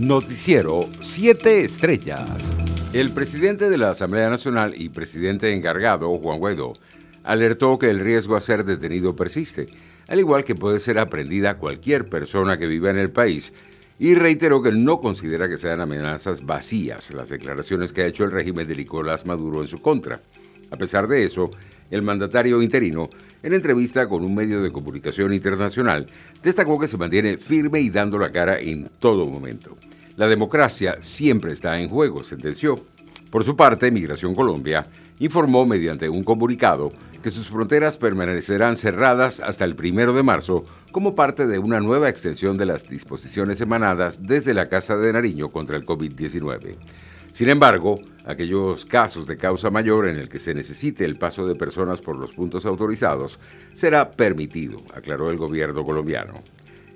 Noticiero 7 Estrellas. El presidente de la Asamblea Nacional y presidente encargado, Juan Guaidó, alertó que el riesgo a ser detenido persiste, al igual que puede ser aprendida cualquier persona que viva en el país, y reiteró que no considera que sean amenazas vacías las declaraciones que ha hecho el régimen de Nicolás Maduro en su contra. A pesar de eso, el mandatario interino, en entrevista con un medio de comunicación internacional, destacó que se mantiene firme y dando la cara en todo momento. La democracia siempre está en juego, sentenció. Por su parte, Migración Colombia informó mediante un comunicado que sus fronteras permanecerán cerradas hasta el primero de marzo como parte de una nueva extensión de las disposiciones emanadas desde la Casa de Nariño contra el COVID-19. Sin embargo, aquellos casos de causa mayor en el que se necesite el paso de personas por los puntos autorizados será permitido, aclaró el gobierno colombiano.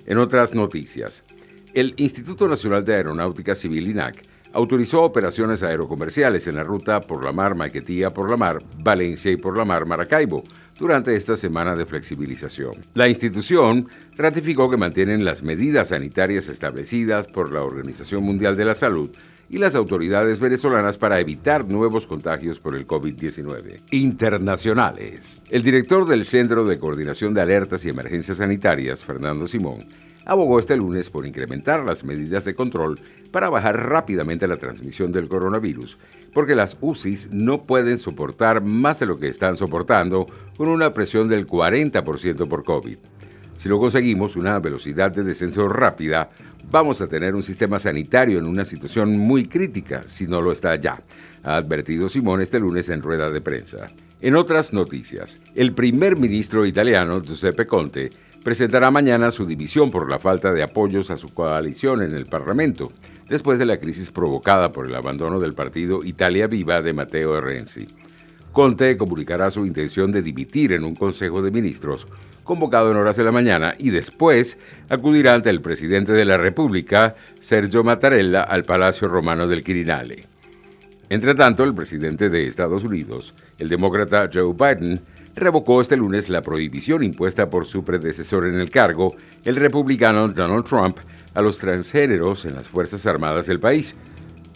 En otras noticias, el Instituto Nacional de Aeronáutica Civil INAC autorizó operaciones aerocomerciales en la ruta por la mar Maiquetía por la mar, Valencia y por la mar Maracaibo durante esta semana de flexibilización. La institución ratificó que mantienen las medidas sanitarias establecidas por la Organización Mundial de la Salud y las autoridades venezolanas para evitar nuevos contagios por el COVID-19. Internacionales. El director del Centro de Coordinación de Alertas y Emergencias Sanitarias, Fernando Simón, abogó este lunes por incrementar las medidas de control para bajar rápidamente la transmisión del coronavirus, porque las UCIs no pueden soportar más de lo que están soportando con una presión del 40% por COVID. Si no conseguimos una velocidad de descenso rápida, vamos a tener un sistema sanitario en una situación muy crítica, si no lo está ya, ha advertido Simón este lunes en rueda de prensa. En otras noticias, el primer ministro italiano, Giuseppe Conte, presentará mañana su división por la falta de apoyos a su coalición en el Parlamento, después de la crisis provocada por el abandono del partido Italia Viva de Matteo Renzi. Conte comunicará su intención de dimitir en un Consejo de Ministros convocado en horas de la mañana y después acudirá ante el presidente de la República, Sergio Mattarella, al Palacio Romano del Quirinale. Entre tanto, el presidente de Estados Unidos, el demócrata Joe Biden, revocó este lunes la prohibición impuesta por su predecesor en el cargo, el republicano Donald Trump, a los transgéneros en las Fuerzas Armadas del país,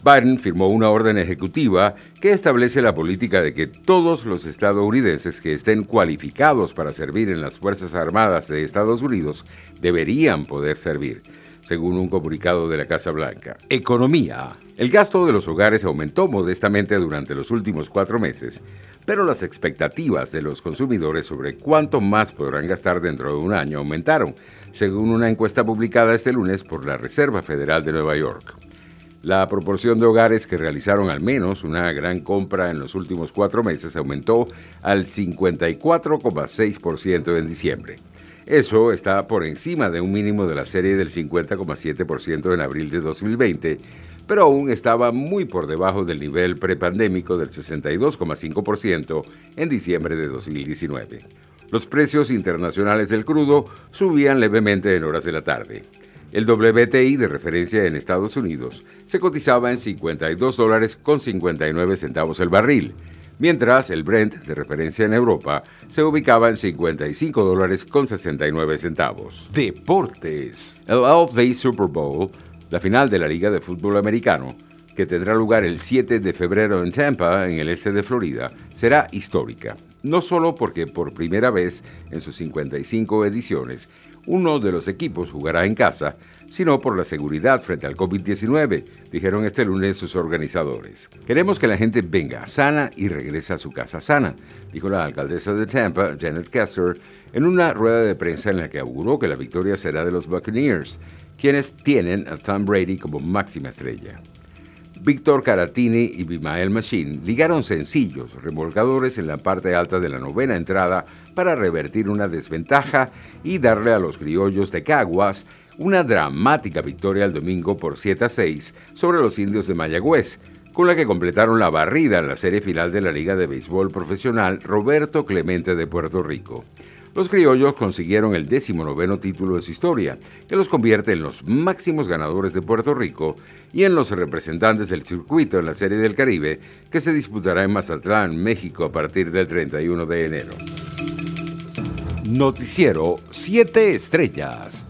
Biden firmó una orden ejecutiva que establece la política de que todos los estadounidenses que estén cualificados para servir en las Fuerzas Armadas de Estados Unidos deberían poder servir, según un comunicado de la Casa Blanca. Economía. El gasto de los hogares aumentó modestamente durante los últimos cuatro meses, pero las expectativas de los consumidores sobre cuánto más podrán gastar dentro de un año aumentaron, según una encuesta publicada este lunes por la Reserva Federal de Nueva York. La proporción de hogares que realizaron al menos una gran compra en los últimos cuatro meses aumentó al 54,6% en diciembre. Eso está por encima de un mínimo de la serie del 50,7% en abril de 2020, pero aún estaba muy por debajo del nivel prepandémico del 62,5% en diciembre de 2019. Los precios internacionales del crudo subían levemente en horas de la tarde. El WTI de referencia en Estados Unidos se cotizaba en 52 dólares con 59 centavos el barril, mientras el Brent de referencia en Europa se ubicaba en 55 dólares con 69 centavos. Deportes. El LA Super Bowl, la final de la Liga de Fútbol Americano, que tendrá lugar el 7 de febrero en Tampa, en el este de Florida, será histórica no solo porque por primera vez en sus 55 ediciones uno de los equipos jugará en casa, sino por la seguridad frente al COVID-19, dijeron este lunes sus organizadores. Queremos que la gente venga sana y regrese a su casa sana, dijo la alcaldesa de Tampa, Janet Kessler, en una rueda de prensa en la que auguró que la victoria será de los Buccaneers, quienes tienen a Tom Brady como máxima estrella. Víctor Caratini y Bimael Machine ligaron sencillos remolcadores en la parte alta de la novena entrada para revertir una desventaja y darle a los criollos de Caguas una dramática victoria el domingo por 7 a 6 sobre los indios de Mayagüez, con la que completaron la barrida en la serie final de la Liga de Béisbol Profesional Roberto Clemente de Puerto Rico. Los criollos consiguieron el décimo noveno título de su historia, que los convierte en los máximos ganadores de Puerto Rico y en los representantes del circuito en la Serie del Caribe, que se disputará en Mazatlán, México, a partir del 31 de enero. Noticiero 7 Estrellas.